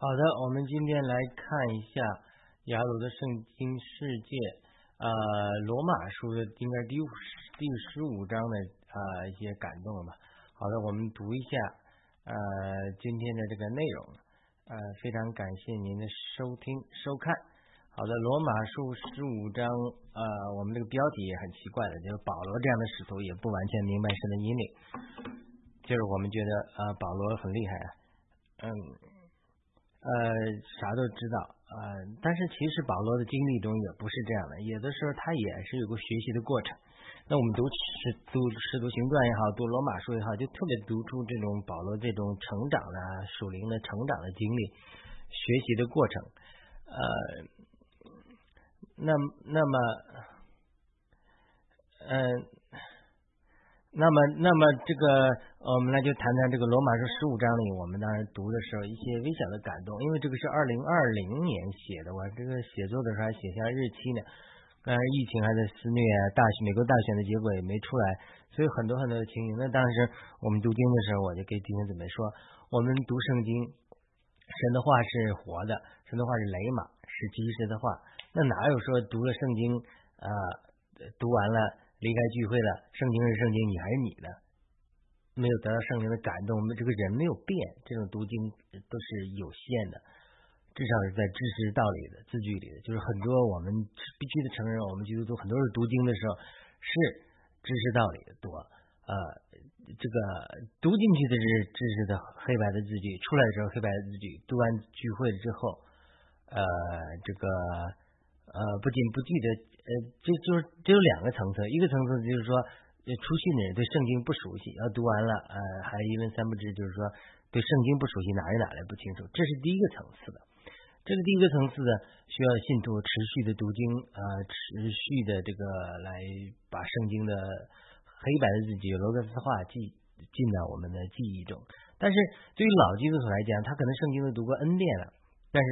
好的，我们今天来看一下雅鲁的圣经世界，呃，罗马书的应该第五第十五章的啊一些感动吧。好的，我们读一下呃今天的这个内容，呃，非常感谢您的收听收看。好的，罗马书十五章，呃，我们这个标题也很奇怪的，就是保罗这样的使徒也不完全明白神的引领，就是我们觉得啊保罗很厉害，嗯。呃，啥都知道呃，但是其实保罗的经历中也不是这样的，有的时候他也是有个学习的过程。那我们读使读使徒行传也好，读罗马书也好，就特别读出这种保罗这种成长的属灵的成长的经历，学习的过程。呃，那那么，嗯。那么，那么这个，我们来就谈谈这个罗马书十五章里，我们当时读的时候一些微小的感动，因为这个是二零二零年写的，我这个写作的时候还写下日期呢。当然，疫情还在肆虐，大选美国大选的结果也没出来，所以很多很多的情形。那当时我们读经的时候，我就给弟兄姊妹说，我们读圣经，神的话是活的，神的话是雷马，是及时的话。那哪有说读了圣经啊，读完了？离开聚会了，圣经是圣经，你还是你的，没有得到圣灵的感动，我们这个人没有变，这种读经都是有限的，至少是在知识道理的字句里的，就是很多我们必须得承认，我们基督徒很多人读经的时候是知识道理的多，呃，这个读进去的是知识的黑白的字句，出来的时候黑白的字句，读完聚会了之后，呃，这个呃不仅不记得。呃，这就是只有两个层次，一个层次就是说，初信的人对圣经不熟悉，要读完了，呃，还一问三不知，就是说对圣经不熟悉，哪里哪来不清楚，这是第一个层次的。这个第一个层次的，需要信徒持续的读经，呃，持续的这个来把圣经的黑白的字句、罗格斯话记进到我们的记忆中。但是对于老基督徒来讲，他可能圣经都读过 N 遍了，但是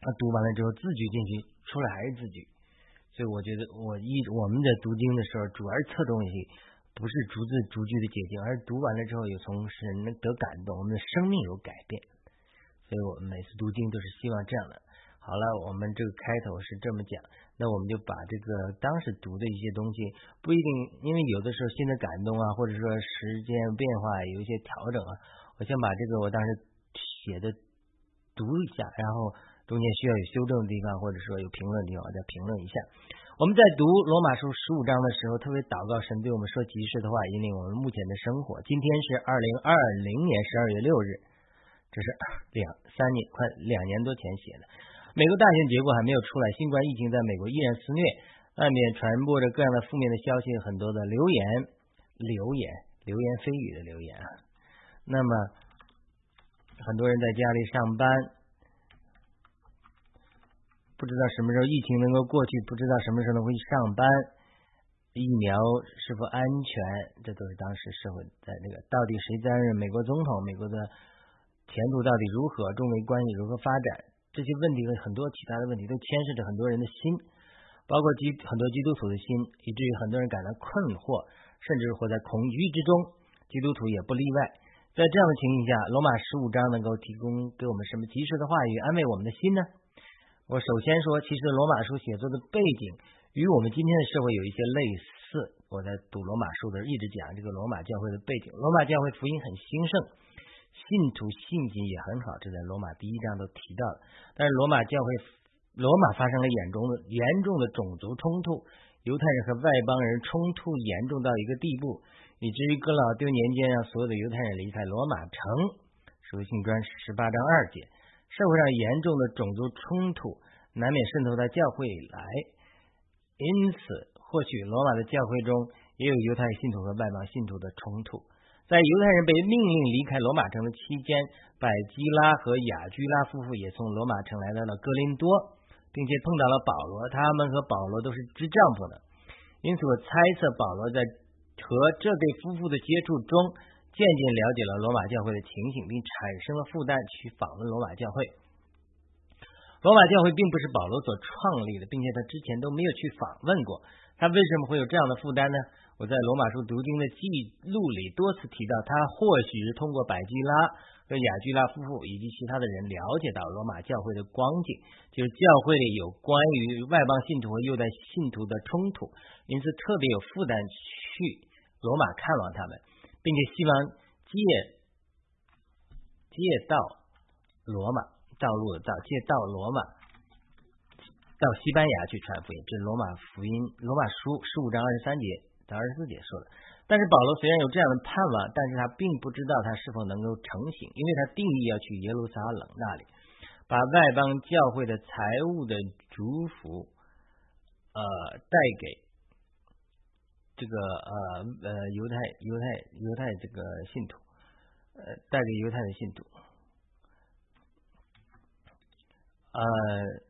他读完了之后，字句进去出来还是字句。所以我觉得，我一我们在读经的时候，主要是侧重于不是逐字逐句的解经，而是读完了之后有从神得感动，我们的生命有改变。所以我们每次读经都是希望这样的。好了，我们这个开头是这么讲，那我们就把这个当时读的一些东西，不一定，因为有的时候新的感动啊，或者说时间变化有一些调整啊，我先把这个我当时写的读一下，然后。中间需要有修正的地方，或者说有评论的地方，再评论一下。我们在读罗马书十五章的时候，特别祷告神对我们说及时的话，引领我们目前的生活。今天是二零二零年十二月六日，这是两三年快两年多前写的。美国大选结果还没有出来，新冠疫情在美国依然肆虐，外面传播着各样的负面的消息，很多的流言、流言、流言蜚语的流言啊。那么很多人在家里上班。不知道什么时候疫情能够过去，不知道什么时候能回去上班，疫苗是否安全，这都是当时社会在那个到底谁担任美国总统，美国的前途到底如何，中美关系如何发展，这些问题和很多其他的问题都牵涉着很多人的心，包括基很多基督徒的心，以至于很多人感到困惑，甚至活在恐惧之中，基督徒也不例外。在这样的情形下，罗马十五章能够提供给我们什么及时的话语，安慰我们的心呢？我首先说，其实罗马书写作的背景与我们今天的社会有一些类似。我在读罗马书的时候，一直讲这个罗马教会的背景。罗马教会福音很兴盛，信徒信心也很好，这在罗马第一章都提到了。但是罗马教会，罗马发生了严重的严重的种族冲突，犹太人和外邦人冲突严重到一个地步，以至于哥老丢年间让所有的犹太人离开罗马城。书信专十八章二节。社会上严重的种族冲突难免渗透到教会来，因此或许罗马的教会中也有犹太信徒和外邦信徒的冲突。在犹太人被命令离开罗马城的期间，百基拉和雅居拉夫妇也从罗马城来到了哥林多，并且碰到了保罗。他们和保罗都是支帐篷的，因此我猜测保罗在和这对夫妇的接触中。渐渐了解了罗马教会的情形，并产生了负担去访问罗马教会。罗马教会并不是保罗所创立的，并且他之前都没有去访问过。他为什么会有这样的负担呢？我在罗马书读经的记录里多次提到，他或许是通过百基拉和雅居拉夫妇以及其他的人了解到罗马教会的光景，就是教会里有关于外邦信徒和犹太信徒的冲突，因此特别有负担去罗马看望他们，并且希望借借到罗马道路的道借到罗马。到西班牙去传福音，这罗马福音罗马书十五章二十三节到二十四节说的。但是保罗虽然有这样的盼望，但是他并不知道他是否能够成行，因为他定义要去耶路撒冷那里，把外邦教会的财物的祝福，呃，带给这个呃呃犹太犹太犹太这个信徒，呃，带给犹太的信徒，呃。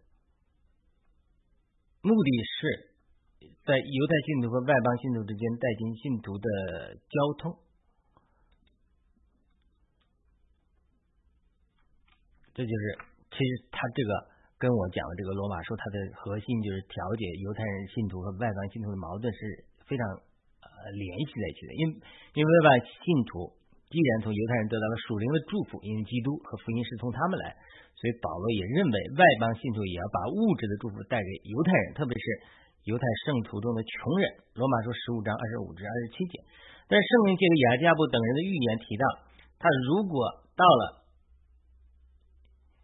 目的是在犹太信徒和外邦信徒之间带进信徒的交通，这就是其实他这个跟我讲的这个罗马书，它的核心就是调解犹太人信徒和外邦信徒的矛盾是非常呃联系在一起的，因因为外邦信徒既然从犹太人得到了属灵的祝福，因为基督和福音是从他们来。所以保罗也认为外邦信徒也要把物质的祝福带给犹太人，特别是犹太圣徒中的穷人。罗马书十五章二十五至二十七节。但圣灵借着雅加布等人的预言提到，他如果到了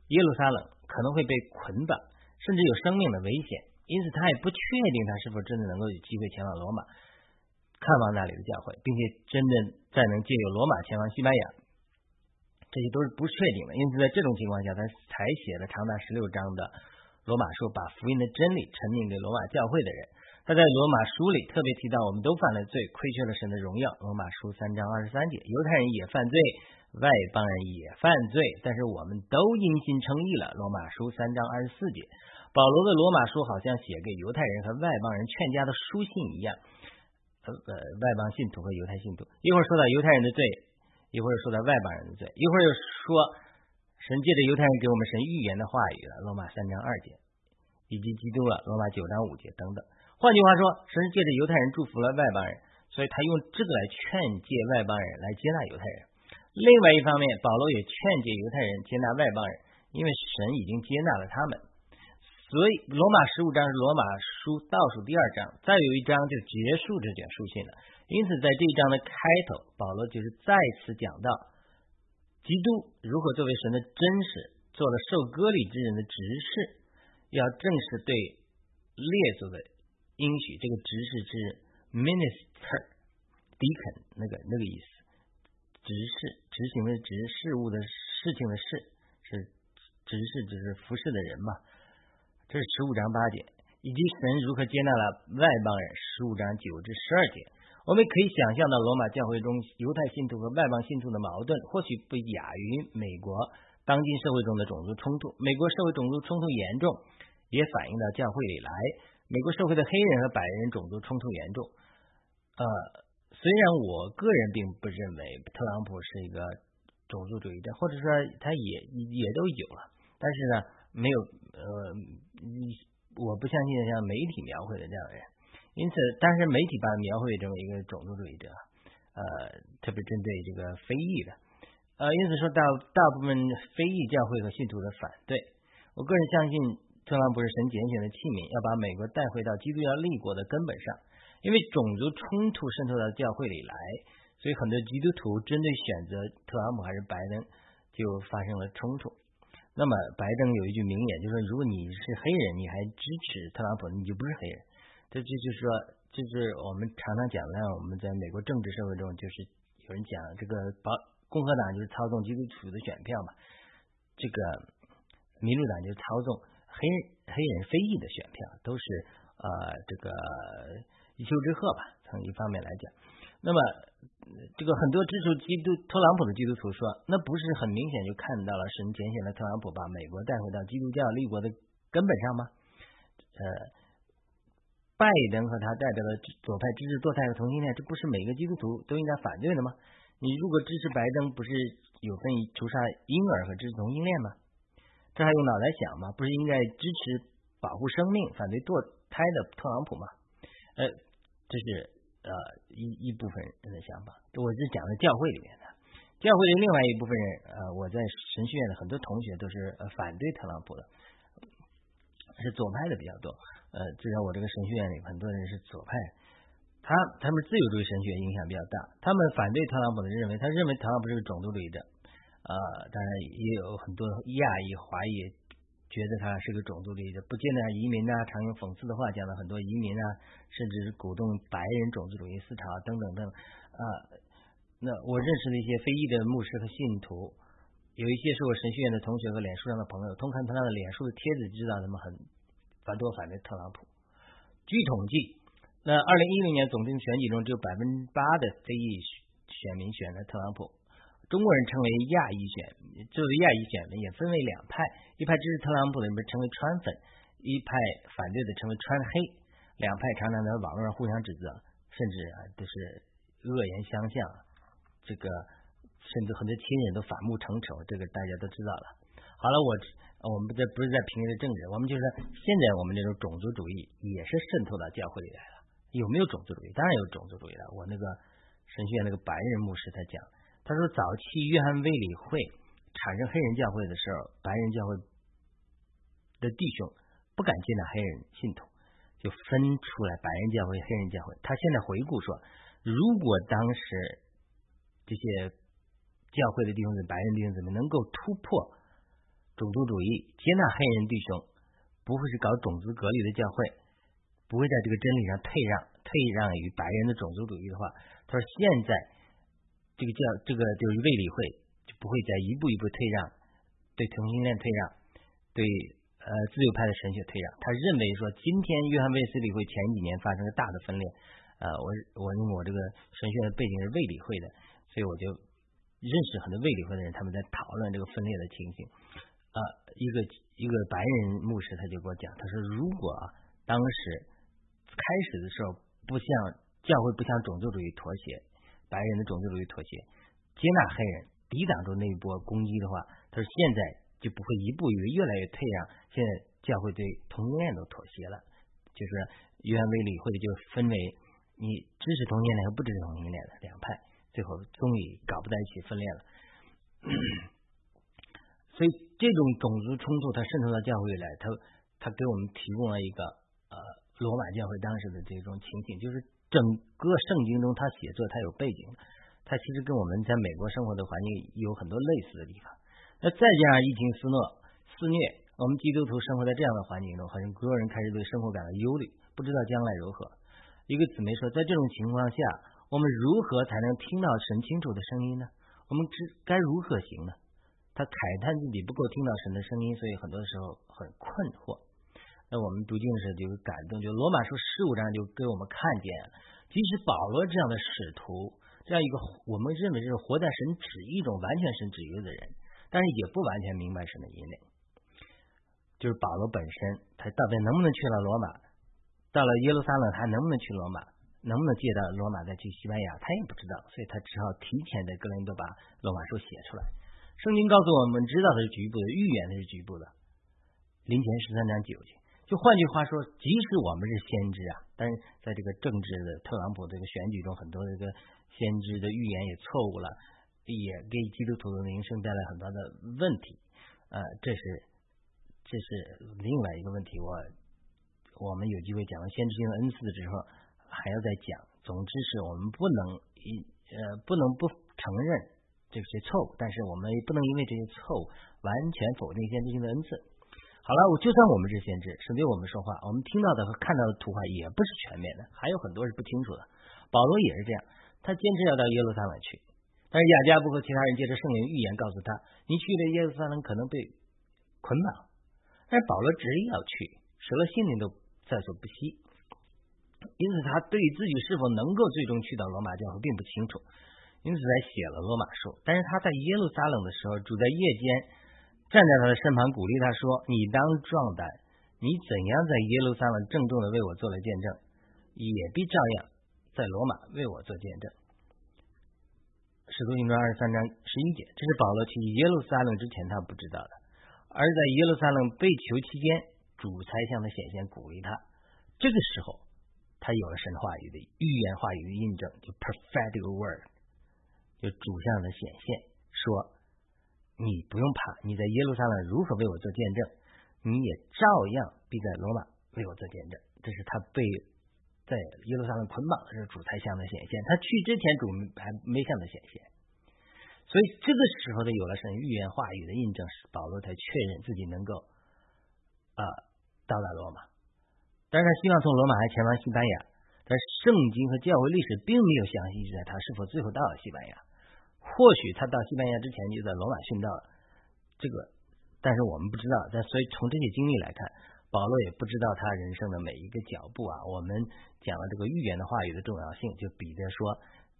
耶路撒冷，可能会被捆绑，甚至有生命的危险。因此，他也不确定他是否真的能够有机会前往罗马看望那里的教会，并且真的再能借由罗马前往西班牙。这些都是不确定的，因此在这种情况下，他才写了长达十六章的罗马书，把福音的真理陈明给罗马教会的人。他在罗马书里特别提到，我们都犯了罪，亏缺了神的荣耀。罗马书三章二十三节，犹太人也犯罪，外邦人也犯罪，但是我们都因心称义了。罗马书三章二十四节，保罗的罗马书好像写给犹太人和外邦人劝家的书信一样，呃，外邦信徒和犹太信徒。一会儿说到犹太人的罪。一会儿说到外邦人的罪，一会儿又说神借着犹太人给我们神预言的话语了，罗马三章二节，以及基督了，罗马九章五节等等。换句话说，神借着犹太人祝福了外邦人，所以他用这个来劝诫外邦人来接纳犹太人。另外一方面，保罗也劝诫犹太人接纳外邦人，因为神已经接纳了他们。所以，罗马十五章是罗马书倒数第二章，再有一章就结束这卷书信了。因此，在这一章的开头，保罗就是再次讲到基督如何作为神的真实，做了受割礼之人的执事，要正式对列祖的应许。这个执事是 minister，deacon 那个那个意思，执事执行的执事物的事情的事是执事，就是服侍的人嘛。这是十五章八节，以及神如何接纳了外邦人，十五章九至十二节。我们可以想象到罗马教会中犹太信徒和外邦信徒的矛盾，或许不亚于美国当今社会中的种族冲突。美国社会种族冲突严重，也反映到教会里来。美国社会的黑人和白人种族冲突严重。呃，虽然我个人并不认为特朗普是一个种族主义者，或者说他也也都有了，但是呢，没有呃，你我不相信像媒体描绘的这样的人。因此，但是媒体把描绘成为一个种族主义者，呃，特别针对这个非裔的，呃，因此说大大部分非裔教会和信徒的反对。我个人相信，特朗普是神拣选的器皿，要把美国带回到基督教立国的根本上。因为种族冲突渗透到教会里来，所以很多基督徒针对选择特朗普还是拜登，就发生了冲突。那么，拜登有一句名言，就是说，如果你是黑人，你还支持特朗普，你就不是黑人。这这就是说，就是我们常常讲的，我们在美国政治社会中，就是有人讲这个保共和党就是操纵基督徒的选票嘛，这个民主党就是操纵黑黑人非裔的选票，都是呃这个一丘之貉吧。从一方面来讲，那么这个很多支持基督特朗普的基督徒说，那不是很明显就看到了神拣选了特朗普，把美国带回到基督教立国的根本上吗？呃。拜登和他代表的左派支持堕胎和同性恋，这不是每个基督徒都应该反对的吗？你如果支持拜登，不是有份屠杀婴儿和支持同性恋吗？这还用脑袋想吗？不是应该支持保护生命、反对堕胎的特朗普吗？呃，这是呃一一部分人的想法。我是讲的教会里面的，教会的另外一部分人，呃，我在神学院的很多同学都是反对特朗普的，是左派的比较多。呃，至少我这个神学院里很多人是左派，他他们自由主义神学影响比较大。他们反对特朗普的认为，他认为特朗普是个种族主义者。呃，当然也有很多亚裔华裔觉得他是个种族主义者，不见得移民啊，常用讽刺的话讲了很多移民啊，甚至是鼓动白人种族主义思潮等等等。啊，那我认识的一些非裔的牧师和信徒，有一些是我神学院的同学和脸书上的朋友，通看他的脸书的帖子，知道他们很反多反对特朗普。据统计，那二零一零年总统选举中，只有百分之八的非裔选民选了特朗普。中国人称为亚裔选，作为亚裔选民也分为两派，一派支持特朗普的人称为川粉，一派反对的称为川黑，两派常常在网络上互相指责，甚至啊都是恶言相向，这个甚至很多亲人都反目成仇，这个大家都知道了。好了，我我们这不是在评论政治，我们就是现在我们这种种族主义也是渗透到教会里来了。有没有种族主义？当然有种族主义了。我那个神学院那个白人牧师他讲。他说，早期约翰卫理会产生黑人教会的时候，白人教会的弟兄不敢接纳黑人信徒，就分出来白人教会、黑人教会。他现在回顾说，如果当时这些教会的弟兄子、白人弟兄姊妹能够突破种族主义，接纳黑人弟兄，不会是搞种族隔离的教会，不会在这个真理上退让、退让于白人的种族主义的话，他说现在。这个叫这个就是卫理会就不会再一步一步退让，对同性恋退让，对呃自由派的神学退让。他认为说，今天约翰卫斯理会前几年发生了大的分裂，呃，我我因为我这个神学的背景是卫理会的，所以我就认识很多卫理会的人，他们在讨论这个分裂的情形。啊，一个一个白人牧师他就给我讲，他说如果当时开始的时候不向教会不向种族主义妥协。白人的种族主义妥协，接纳黑人，抵挡住那一波攻击的话，他说现在就不会一步一步越来越退让。现在教会对同性恋都妥协了，就是约翰卫理会就分为你支持同性恋和不支持同性恋的两派，最后终于搞不在一起，分裂了。所以这种种族冲突它渗透到教会来，它它给我们提供了一个呃罗马教会当时的这种情景，就是。整个圣经中，他写作他有背景，他其实跟我们在美国生活的环境有很多类似的地方。那再加上疫情肆虐，肆虐，我们基督徒生活在这样的环境中，好像所有人开始对生活感到忧虑，不知道将来如何。一个姊妹说，在这种情况下，我们如何才能听到神清楚的声音呢？我们知该如何行呢？他慨叹自己不够听到神的声音，所以很多时候很困惑。那我们读经的时候就感动，就罗马书十五章就给我们看见，即使保罗这样的使徒，这样一个我们认为是活在神旨意中、完全神旨意的人，但是也不完全明白神的引领。就是保罗本身，他到底能不能去了罗马？到了耶路撒冷，他能不能去罗马？能不能借到罗马再去西班牙？他也不知道，所以他只好提前在哥林多把罗马书写出来。圣经告诉我们，知道的是局部的，预言的是局部的。林前十三章九节。就换句话说，即使我们是先知啊，但是在这个政治的特朗普这个选举中，很多这个先知的预言也错误了，也给基督徒的名声带来很大的问题。呃，这是这是另外一个问题。我我们有机会讲到先知性的恩赐之后，还要再讲。总之是我们不能一呃不能不承认这些错误，但是我们也不能因为这些错误完全否定先知性的恩赐。好了，我就算我们是先知，神对我们说话，我们听到的和看到的图画也不是全面的，还有很多是不清楚的。保罗也是这样，他坚持要到耶路撒冷去，但是雅加布和其他人借着圣灵预言告诉他，你去了耶路撒冷可能被捆绑，但是保罗执意要去，舍了性命都在所不惜。因此，他对自己是否能够最终去到罗马教会并不清楚，因此才写了罗马书。但是他在耶路撒冷的时候，主在夜间。站在他的身旁，鼓励他说：“你当壮胆，你怎样在耶路撒冷郑重的为我做了见证，也必照样在罗马为我做见证。”使徒行传二十三章十一节，这是保罗去耶路撒冷之前他不知道的，而在耶路撒冷被囚期间，主才向他显现，鼓励他。这个时候，他有了神话语的预言话语的印证，就 prophetic word，就主向的显现，说你不用怕，你在耶路撒冷如何为我做见证，你也照样必在罗马为我做见证。这是他被在耶路撒冷捆绑的时候主才向的显现，他去之前主还没向的显现，所以这个时候的有了神预言话语的印证，保罗才确认自己能够啊到达罗马。但是他希望从罗马还前往西班牙，但圣经和教会历史并没有详细记载他是否最后到了西班牙。或许他到西班牙之前就在罗马殉道了，这个，但是我们不知道。但所以从这些经历来看，保罗也不知道他人生的每一个脚步啊。我们讲了这个预言的话语的重要性，就比着说，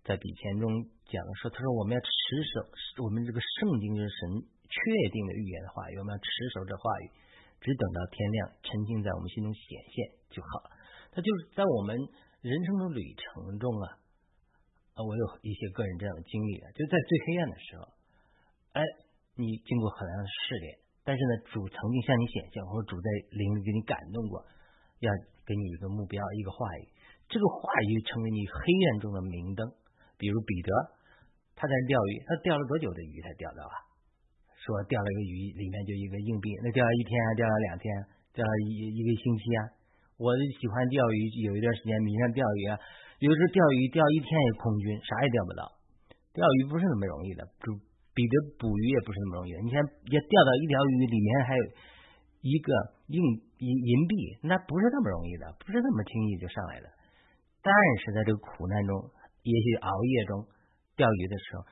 在笔前中讲说，他说我们要持守我们这个圣经是神确定的预言的话语，我们要持守这话语。只等到天亮，沉浸在我们心中显现就好了。他就是在我们人生的旅程中啊，啊，我有一些个人这样的经历啊，就在最黑暗的时候，哎，你经过很大的试炼，但是呢，主曾经向你显现，或者主在灵里给你感动过，要给你一个目标，一个话语，这个话语成为你黑暗中的明灯。比如彼得，他在钓鱼，他钓了多久的鱼才钓到啊？说钓了一个鱼，里面就一个硬币，那钓了一天啊，钓了两天，钓了一一个星期啊。我喜欢钓鱼，有一段时间迷上钓鱼啊。有时候钓鱼钓一天也空军，啥也钓不到。钓鱼不是那么容易的，就彼得捕鱼也不是那么容易的。你看，要钓到一条鱼，里面还有一个硬银银币，那不是那么容易的，不是那么轻易就上来的。但是在这个苦难中，也许熬夜中钓鱼的时候。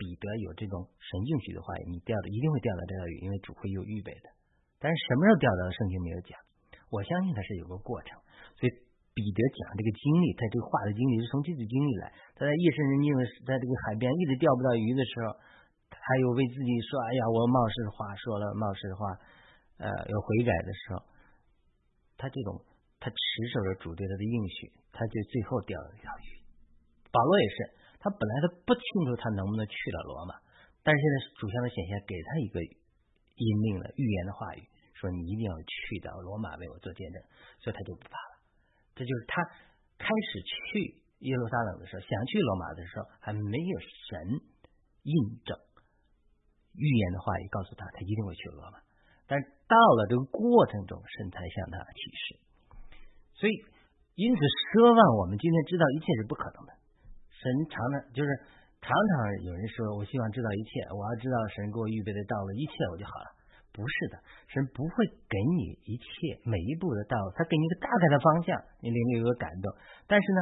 彼得有这种神应许的话，你钓的一定会钓到这条鱼，因为主会有预备的。但是什么时候钓到的，圣经没有讲。我相信它是有个过程。所以彼得讲这个经历，他这个话的经历是从这次经历来。他在夜深人静的，在这个海边一直钓不到鱼的时候，他又为自己说：“哎呀，我冒失的话说了冒失的话，呃，要悔改的时候，他这种他持守着主对他的应许，他就最后钓了一条鱼。保罗也是。他本来他不清楚他能不能去到罗马，但是现在主向的显现给他一个引领了预言的话语，说你一定要去到罗马为我做见证，所以他就不怕。这就是他开始去耶路撒冷的时候，想去罗马的时候，还没有神印证预言的话语告诉他，他一定会去罗马。但到了这个过程中，神才向他启示。所以，因此奢望我们今天知道一切是不可能的。神常常就是常常有人说，我希望知道一切，我要知道神给我预备的道路，一切我就好了。不是的，神不会给你一切每一步的道路，他给你一个大概的方向，你里面有个感动。但是呢，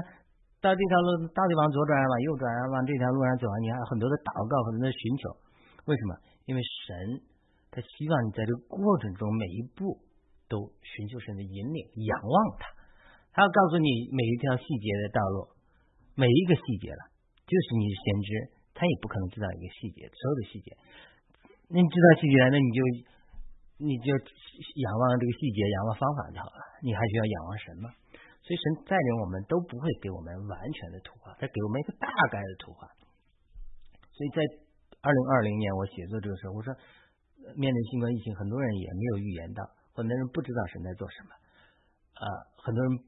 到这条路到底往左转往右转往这条路上走啊，你还有很多的祷告，很多的寻求。为什么？因为神他希望你在这个过程中每一步都寻求神的引领，仰望他，他要告诉你每一条细节的道路。每一个细节了，就是你先知，他也不可能知道一个细节，所有的细节。那你知道细节了，那你就你就仰望这个细节，仰望方法就好了。你还需要仰望神吗？所以神带领我们都不会给我们完全的图画，他给我们一个大概的图画。所以在二零二零年我写作这个时候，我说面对新冠疫情，很多人也没有预言到，很多人不知道神在做什么，啊，很多人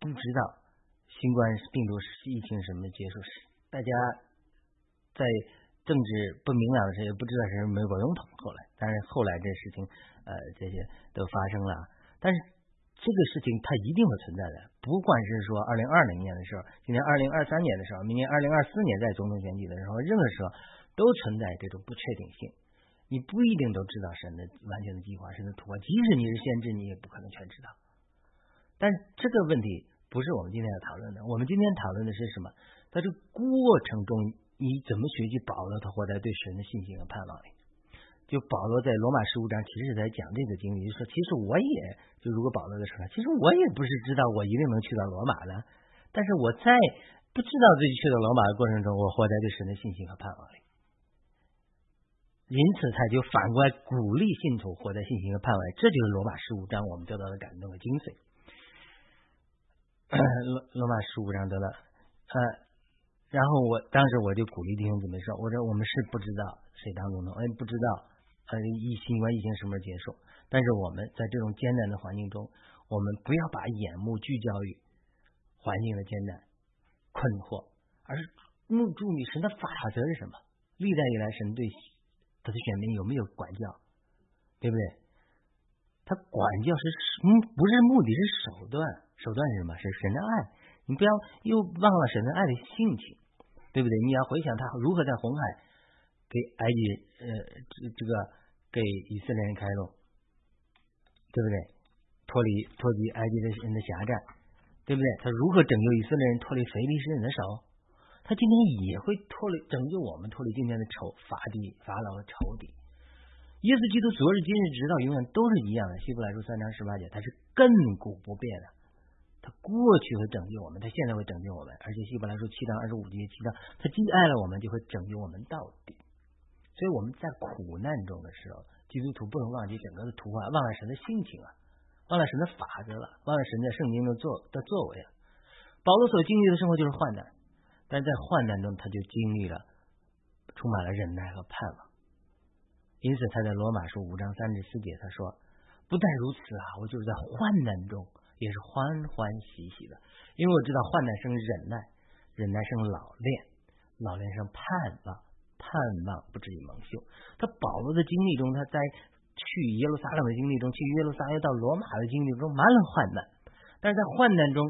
不知道。新冠病毒疫情什么结束时，大家在政治不明朗的时候，也不知道是美国总统。后来，但是后来这事情，呃，这些都发生了。但是这个事情它一定会存在的，不管是说二零二零年的时候，今年二零二三年的时候，明年二零二四年在总统选举的时候，任何时候都存在这种不确定性。你不一定都知道神的完全的计划，神的图画。即使你是先知，你也不可能全知道。但这个问题。不是我们今天要讨论的，我们今天讨论的是什么？在这过程中，你怎么学习保罗他活在对神的信心和盼望里？就保罗在罗马十五章其实是在讲这个经历，就说其实我也就如果保罗的说，其实我也不是知道我一定能去到罗马的，但是我在不知道自己去到罗马的过程中，我活在对神的信心和盼望里，因此他就反过来鼓励信徒活在信心和盼望里，这就是罗马十五章我们得到的感动和精髓。罗罗马十五章得了，呃，然后我当时我就鼓励弟兄姊妹说，我说我们是不知道谁当总统，我也不知道呃疫新冠疫情什么时候结束，但是我们在这种艰难的环境中，我们不要把眼目聚焦于环境的艰难困惑，而是目注意神的法则是什么？历代以来，神对他的选民有没有管教？对不对？他管教是嗯，不是目的，是手段。手段是什么？是神的爱。你不要又忘了神的爱的性情，对不对？你要回想他如何在红海给埃及呃这这个给以色列人开路，对不对？脱离脱离埃及的人的辖占。对不对？他如何拯救以色列人脱离腓力士人的手？他今天也会脱离拯救我们脱离今天的仇法地法老的仇敌。耶稣基督昨日今日直到永远都是一样的。希伯来书三章十八节，他是亘古不变的。他过去会拯救我们，他现在会拯救我们。而且希伯来书七章二十五节提到，他既爱了我们，就会拯救我们到底。所以我们在苦难中的时候，基督徒不能忘记整个的图画，忘了神的性情啊。忘了神的法则了，忘了神在圣经中做的作为了。保罗所经历的生活就是患难，但在患难中他就经历了充满了忍耐和盼望。因此他在罗马书五章三至四节他说：“不但如此啊，我就是在患难中也是欢欢喜喜的，因为我知道患难生忍耐，忍耐生老练，老练生盼望，盼望不至于蒙羞。”他保罗的经历中，他在。去耶路撒冷的经历中，去耶路撒冷到罗马的经历中，满了患难，但是在患难中，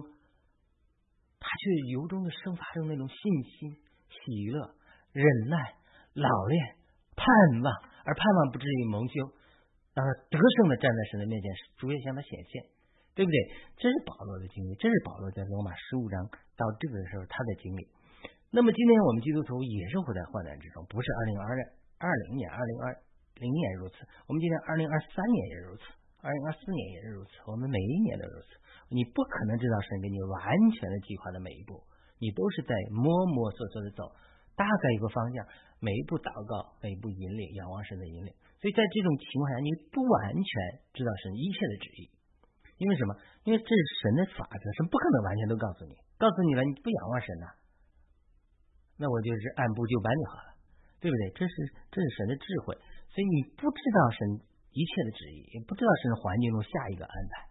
他却由衷的生发生那种信心、喜乐、忍耐、老练、盼望，而盼望不至于蒙羞，让他得胜的站在神的面前，主也向他显现，对不对？这是保罗的经历，这是保罗在罗马十五章到这个时候他的经历。那么今天我们基督徒也是活在患难之中，不是二零二二二零年、二零二。零年如此，我们今天二零二三年也如此，二零二四年也是如此，我们每一年都如此。你不可能知道神给你完全的计划的每一步，你都是在摸摸索索的走，大概一个方向，每一步祷告，每一步引领，仰望神的引领。所以在这种情况下，你不完全知道神一切的旨意，因为什么？因为这是神的法则，神不可能完全都告诉你，告诉你了，你不仰望神呐，那我就是按部就班就好了，对不对？这是这是神的智慧。所以你不知道神一切的旨意，也不知道神的环境中下一个安排。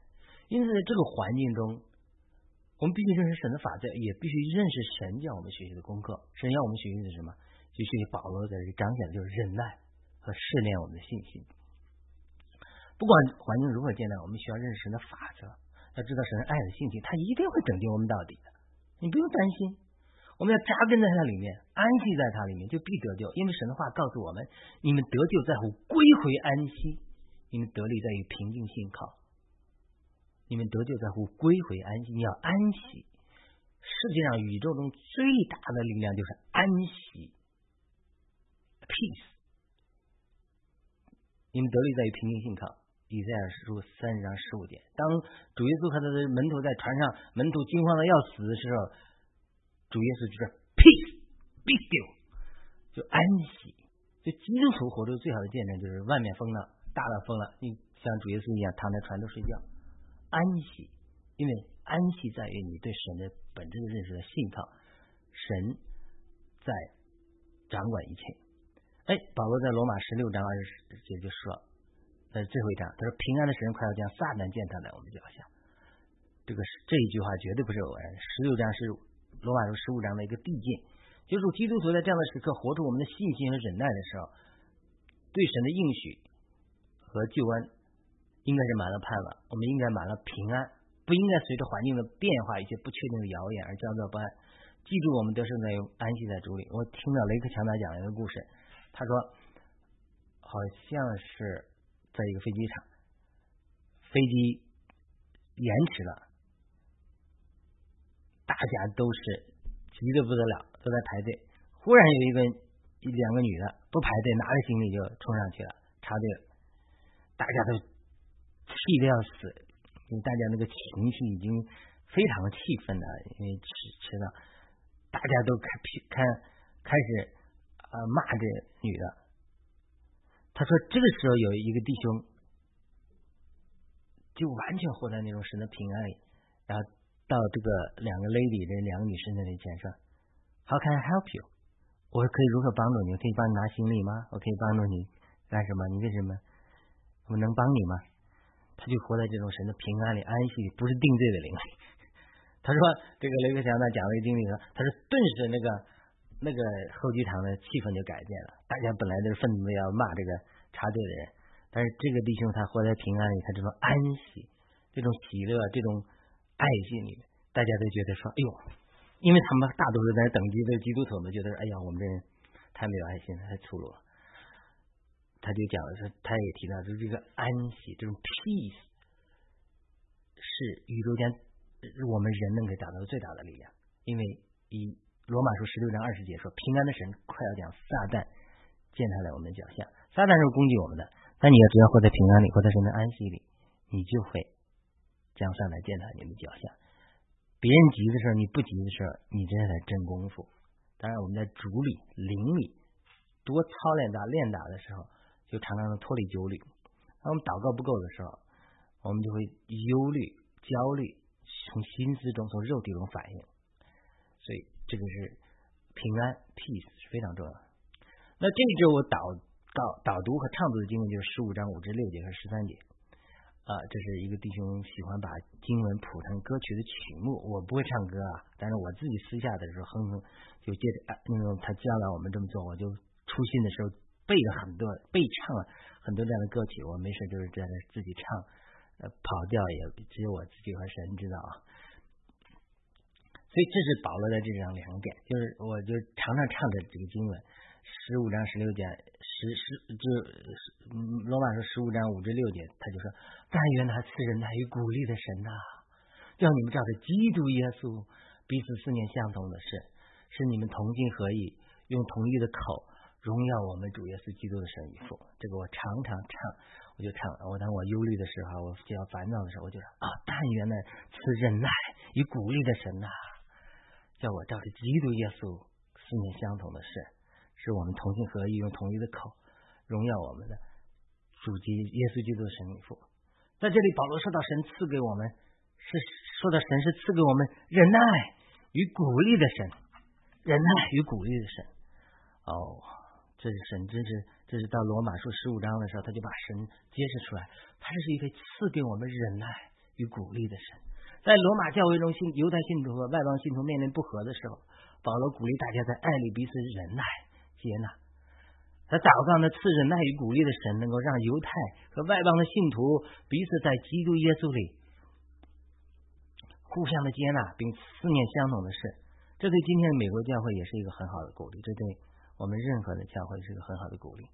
因此，在这个环境中，我们必须认识神的法则，也必须认识神叫我们学习的功课。神要我们学习的是什么？就学习保罗在这里彰显的就是忍耐和试炼我们的信心。不管环境如何艰难，我们需要认识神的法则，要知道神爱的性情，他一定会拯救我们到底的。你不用担心。我们要扎根在它里面，安息在它里面，就必得救。因为神的话告诉我们：你们得救在乎归回安息，你们得力在于平静信靠。你们得救在乎归回安息，你要安息。世界上宇宙中最大的力量就是安息，peace。你们得力在于平静信靠。以赛亚书三十章十五节，当主耶稣和他的门徒在船上，门徒惊慌的要死的时候。主耶稣就是 peace，be still，就安息。就基督徒活着最好的见证就是外面疯了，大的疯了，你像主耶稣一样躺在船头睡觉，安息。因为安息在于你对神的本质的认识的信靠，神在掌管一切。哎，保罗在罗马十六章二十节就说，在最后一章，他说平安的神快要将撒旦践踏在我们脚下。这个这一句话绝对不是偶然。十六章是。罗马书十五章的一个递进，就是基督徒在这样的时刻活出我们的信心和忍耐的时候，对神的应许和救恩应该是满了盼望，我们应该满了平安，不应该随着环境的变化、一些不确定的谣言而焦躁不安。记住，我们得胜在安息在主里。我听到雷克强大讲了一个故事，他说，好像是在一个飞机场，飞机延迟了。大家都是急得不得了，都在排队。忽然有一个一两个女的不排队，拿着行李就冲上去了，插队了。大家都气得要死，因为大家那个情绪已经非常气愤了，因为迟迟到，大家都开开开始啊骂这女的。他说这个时候有一个弟兄就完全活在那种神的平安里，然后。到这个两个 lady 这两个女生那里前说，How can I help you？我可以如何帮助你？我可以帮你拿行李吗？我可以帮助你干什么？你为什么？我能帮你吗？他就活在这种神的平安里、安息里，不是定罪的灵里。他说这个雷克强他讲了一个经历，说他说顿时那个那个候机场的气氛就改变了，大家本来都是愤怒的要骂这个插队的人，但是这个弟兄他活在平安里，他这种安息、这种喜乐、这种爱心里面，大家都觉得说，哎呦，因为他们大多数在等级的基督徒们觉得，哎呀，我们这人太没有爱心，太粗鲁了。他就讲了说，他也提到，就是这个安息，这种 peace，是宇宙间我们人能够达到最大的力量。因为以罗马书十六章二十节说，平安的神快要将撒旦践踏在我们的脚下。撒旦是攻击我们的，但你要只要活在平安里，活在神的安息里，你就会将撒旦践踏你的脚下。别人急的时候，你不急的时候，你这是在真功夫。当然，我们在主里、灵里多操练打、练打的时候。就常常的脱离焦虑，当我们祷告不够的时候，我们就会忧虑、焦虑，从心思中、从肉体中反应。所以这个是平安 （peace） 是非常重要的。那这一周我导导导读和唱读的经文就是十五章五至六节和十三节啊，这是一个弟兄喜欢把经文谱成歌曲的曲目。我不会唱歌啊，但是我自己私下的时候哼哼，就接着那种他教导我们这么做，我就出信的时候。背了很多，背唱了很多这样的歌曲，我没事就是在那自己唱，呃，跑调也只有我自己和神知道啊。所以这是保罗的这张两点，就是我就常常唱的这个经文，十五章十六节，十十就罗马说十五章五至六节，他就说：但愿他赐人爱与鼓励的神呐，叫你们照着基督耶稣彼此思念相同的事，是你们同心合意，用同一的口。荣耀我们主耶稣基督的神与父，这个我常常唱，我就唱。我当我忧虑的时候，我比较烦躁的时候，我就说啊，但愿呢赐忍耐与鼓励的神呐，叫我照着基督耶稣思念相同的事，使我们同心合意，用同一个口荣耀我们的主基耶稣基督的神与父。在这里，保罗说到神赐给我们是说到神是赐给我们忍耐与鼓励的神，忍耐与鼓励的神。哦。这是神，真是这是到罗马书十五章的时候，他就把神揭示出来。他这是一位赐给我们忍耐与鼓励的神。在罗马教会中，信犹太信徒和外邦信徒面临不和的时候，保罗鼓励大家在爱里彼此忍耐、接纳。他祷告呢，赐忍耐与鼓励的神，能够让犹太和外邦的信徒彼此在基督耶稣里互相的接纳，并思念相同的事。这对今天的美国教会也是一个很好的鼓励。这对。我们任何的教会是一个很好的鼓励。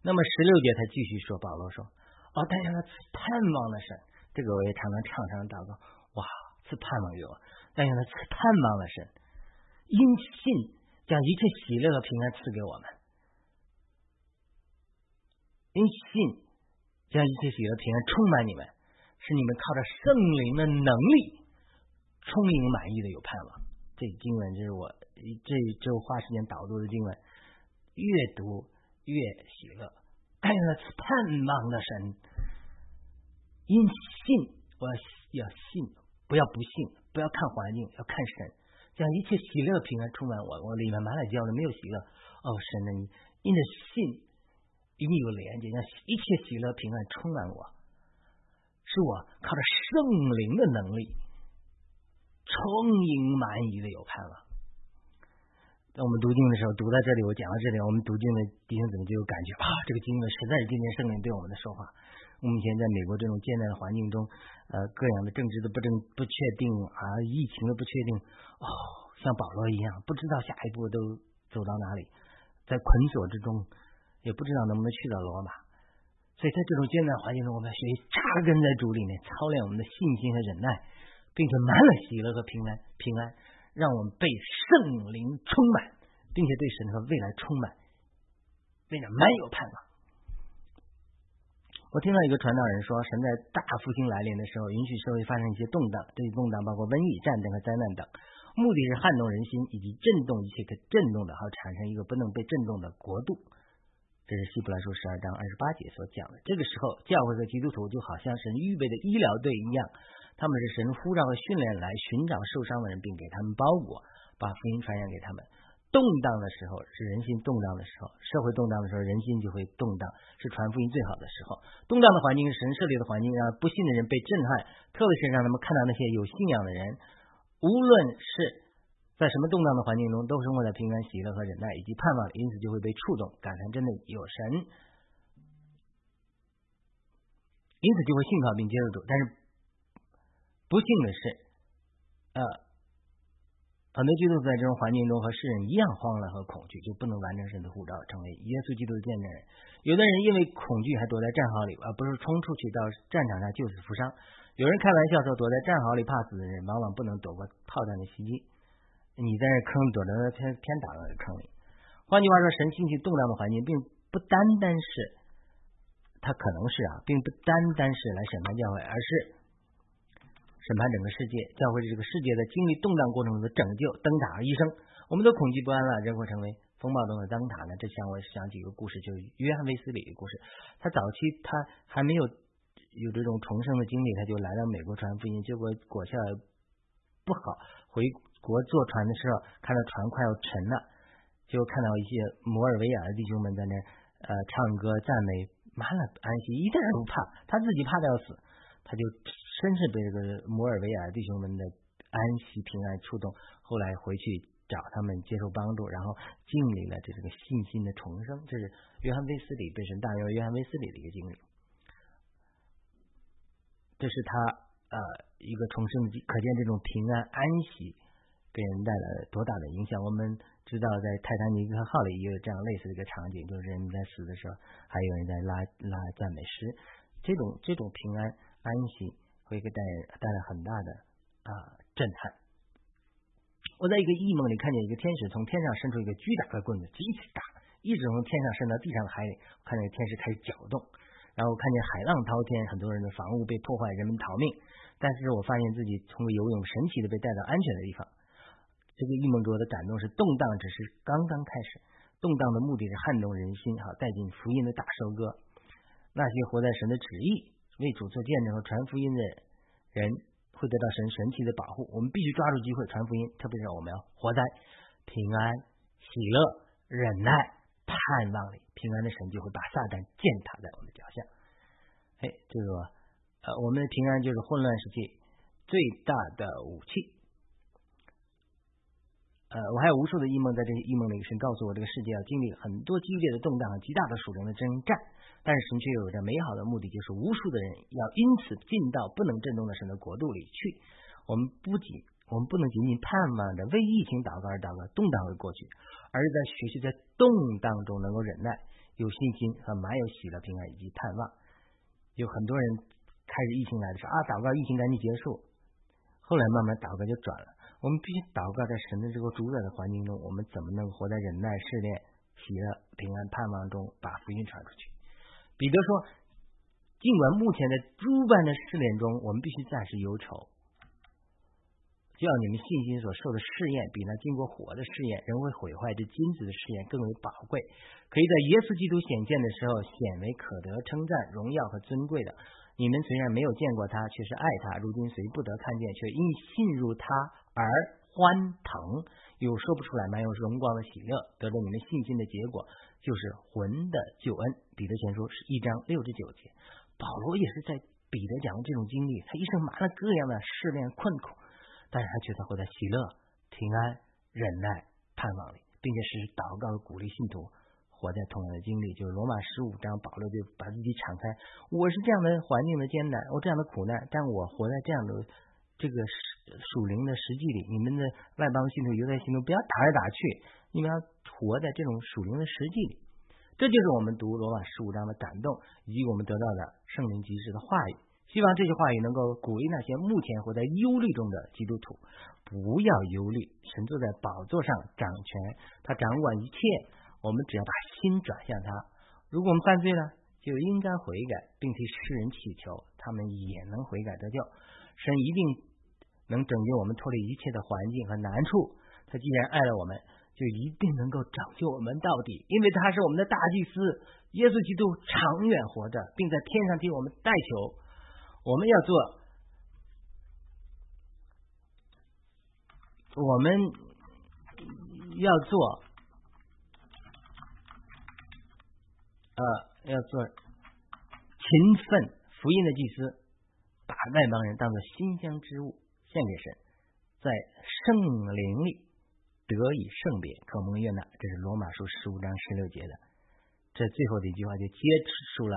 那么十六节他继续说，保罗说：“哦，但愿他盼望的神，这个我也常常唱唱祷告。哇，赐盼望给我，但愿他赐盼望的神，因信将一切喜乐和平安赐给我们，因信将一切喜乐平安充满你们，使你们靠着圣灵的能力充盈满意的有盼望。”这经文就是我这一周花时间导读的经文。越读越喜乐，但愿赐盼望的神，因信我要信，不要不信，不要看环境，要看神，让一切喜乐平安充满我，我里面满了焦虑，没有喜乐。哦，神呢，你因着信与你有连接，让一切喜乐平安充满我，是我靠着圣灵的能力，充盈满溢的有盼望。那我们读经的时候，读到这里，我讲到这里，我们读经的弟兄姊妹就有感觉啊，这个经文实在是今天圣灵对我们的说话。目前在美国这种艰难的环境中，呃，各样的政治的不正不确定啊，疫情的不确定，哦，像保罗一样，不知道下一步都走到哪里，在捆锁之中，也不知道能不能去到罗马。所以在这种艰难环境中，我们要学习扎根在主里面，操练我们的信心和忍耐，并且满了喜乐和平安，平安。让我们被圣灵充满，并且对神和未来充满，非常满有盼望。我听到一个传道人说，神在大复兴来临的时候，允许社会发生一些动荡，这些动荡包括瘟疫、战争和灾难等，目的是撼动人心以及震动一切可震动的，好产生一个不能被震动的国度。这是希伯来书十二章二十八节所讲的。这个时候，教会和基督徒就好像神预备的医疗队一样。他们是神呼召和训练来寻找受伤的人，并给他们包裹，把福音传扬给他们。动荡的时候是人心动荡的时候，社会动荡的时候，人心就会动荡，是传福音最好的时候。动荡的环境是神设立的环境，让不信的人被震撼，特别是让他们看到那些有信仰的人，无论是在什么动荡的环境中，都生活在平安、喜乐和忍耐以及盼望，因此就会被触动，感叹真的有神，因此就会信靠并接受主。但是不幸的是，呃。很多基督徒在这种环境中和世人一样慌乱和恐惧，就不能完成神的护照，成为耶稣基督的见证人。有的人因为恐惧还躲在战壕里，而不是冲出去到战场上救死扶伤。有人开玩笑说，躲在战壕里怕死的人，往往不能躲过炮弹的袭击。你在这坑躲着，天天打到这坑里。换句话说，神兴起动荡的环境，并不单单是他可能是啊，并不单单是来审判教会，而是。审判整个世界，教会这个世界在经历动荡过程中的拯救、灯塔和医生。我们都恐惧不安了，人会成为风暴中的灯塔呢？这向我想起一个故事，就是约翰卫斯理的故事。他早期他还没有有这种重生的经历，他就来到美国传福音，结果果效不好。回国坐船的时候，看到船快要沉了，就看到一些摩尔维亚的弟兄们在那呃唱歌赞美，完了安息，一点都不怕，他自己怕的要死。他就深深被这个摩尔维亚弟兄们的安息平安触动，后来回去找他们接受帮助，然后经历了这这个信心的重生。这是约翰威斯理被神大用约翰威斯理的一个经历。这是他呃一个重生的，可见这种平安安息给人带来多大的影响。我们知道，在泰坦尼克号里也有这样类似的一个场景，就是人们在死的时候，还有人在拉拉赞美诗，这种这种平安。安息会给带带来很大的啊震撼。我在一个异梦里看见一个天使从天上伸出一个巨大的棍子，极其大，一直从天上伸到地上的海里。看见天使开始搅动，然后看见海浪滔天，很多人的房屋被破坏，人们逃命。但是我发现自己通过游泳神奇的被带到安全的地方。这个异梦给我的感动是，动荡只是刚刚开始，动荡的目的是撼动人心，好带进福音的大收割。那些活在神的旨意。为主做见证和传福音的人会得到神神奇的保护。我们必须抓住机会传福音，特别是我们要活在平安、喜乐、忍耐、盼望里。平安的神就会把撒旦践踏在我们的脚下。哎，这个呃，我们的平安就是混乱时期最大的武器。呃，我还有无数的异梦，在这些异梦里，神告诉我，这个世界要经历很多激烈的动荡和极大的属灵的征战。但是神却有着美好的目的，就是无数的人要因此进到不能震动的神的国度里去。我们不仅我们不能仅仅盼望着为疫情祷告而祷告，动荡会过去，而是在学习在动荡中能够忍耐、有信心和满有喜乐、平安以及盼望。有很多人开始疫情来的时候啊，祷告疫情赶紧结束，后来慢慢祷告就转了。我们必须祷告在神的这个主宰的环境中，我们怎么能活在忍耐、试炼、喜乐、平安、盼望中，把福音传出去？彼得说：“尽管目前的诸般的试炼中，我们必须暂时忧愁，就要你们信心所受的试验，比那经过火的试验、人为毁坏这金子的试验更为宝贵，可以在耶稣基督显现的时候显为可得称赞、荣耀和尊贵的。你们虽然没有见过他，却是爱他；如今虽不得看见，却因信入他而欢腾，有说不出来满有荣光的喜乐，得到你们信心的结果。”就是魂的救恩，彼得前书是一章六至九节。保罗也是在彼得讲的这种经历，他一生满了各样的试炼困苦，但是他却在活在喜乐、平安、忍耐、盼望里，并且是祷告鼓励信徒活在同样的经历。就是罗马十五章，保罗就把自己敞开，我是这样的环境的艰难，我这样的苦难，但我活在这样的这个属灵的实际里。你们的外邦信徒、犹太信徒，不要打来打去，你们要。活在这种属灵的实际里，这就是我们读罗马十五章的感动，以及我们得到的圣灵及时的话语。希望这些话语能够鼓励那些目前活在忧虑中的基督徒，不要忧虑。神坐在宝座上掌权，他掌管一切。我们只要把心转向他。如果我们犯罪了，就应该悔改，并替世人祈求，他们也能悔改得救。神一定能拯救我们脱离一切的环境和难处。他既然爱了我们。就一定能够拯救我们到底，因为他是我们的大祭司，耶稣基督长远活着，并在天上替我们代求。我们要做，我们要做，呃，要做勤奋福音的祭司，把外邦人当做馨香之物献给神，在圣灵里得以圣别，可蒙悦纳。这是罗马书十五章十六节的。这最后的一句话就揭示出了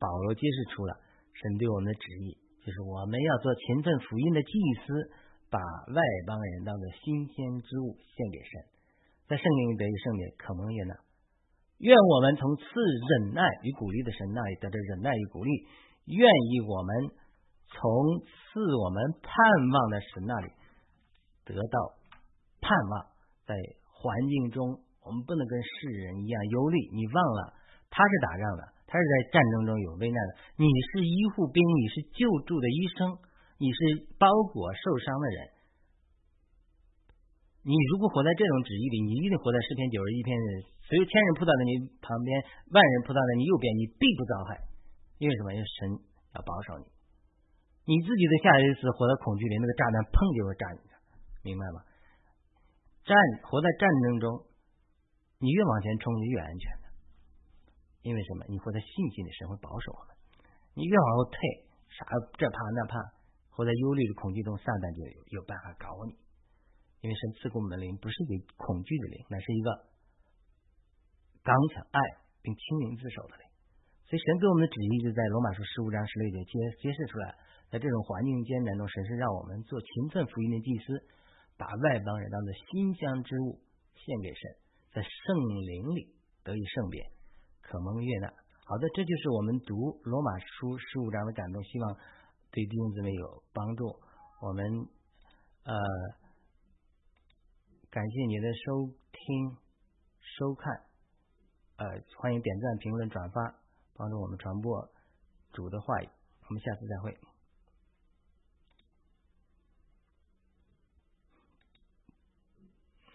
保罗揭示出了神对我们的旨意，就是我们要做勤奋福音的祭司，把外邦人当做新鲜之物献给神，在圣灵里得以圣别，可蒙悦纳。愿我们从赐忍耐与鼓励的神那里得着忍耐与鼓励，愿意我们从赐我们盼望的神那里得到盼望。在环境中，我们不能跟世人一样忧虑。你忘了，他是打仗的，他是在战争中有危难的。你是医护兵，你是救助的医生，你是包裹受伤的人。你如果活在这种旨意里，你一定活在诗篇九十一篇。所以千人扑倒在你旁边，万人扑倒在你右边，你必不遭害。因为什么？因为神要保守你。你自己的下一次活在恐惧里，那个炸弹砰就会炸你，明白吗？战活在战争中，你越往前冲，你越安全。因为什么？你活在信心里，神会保守我们。你越往后退，啥这怕那怕，活在忧虑的恐惧中，撒旦就有有办法搞你。因为神赐给我们的灵不是一个恐惧的灵，乃是一个刚强、爱并亲临自守的灵。所以神给我们的旨意就在罗马书十五章十六节揭揭示出来，在这种环境艰难中，神是让我们做勤奋福音的祭司，把外邦人当做馨香之物献给神，在圣灵里得以圣别，可蒙悦纳。好的，这就是我们读罗马书十五章的感动，希望对弟兄姊妹有帮助。我们呃。感谢你的收听、收看，呃，欢迎点赞、评论、转发，帮助我们传播主的话语。我们下次再会。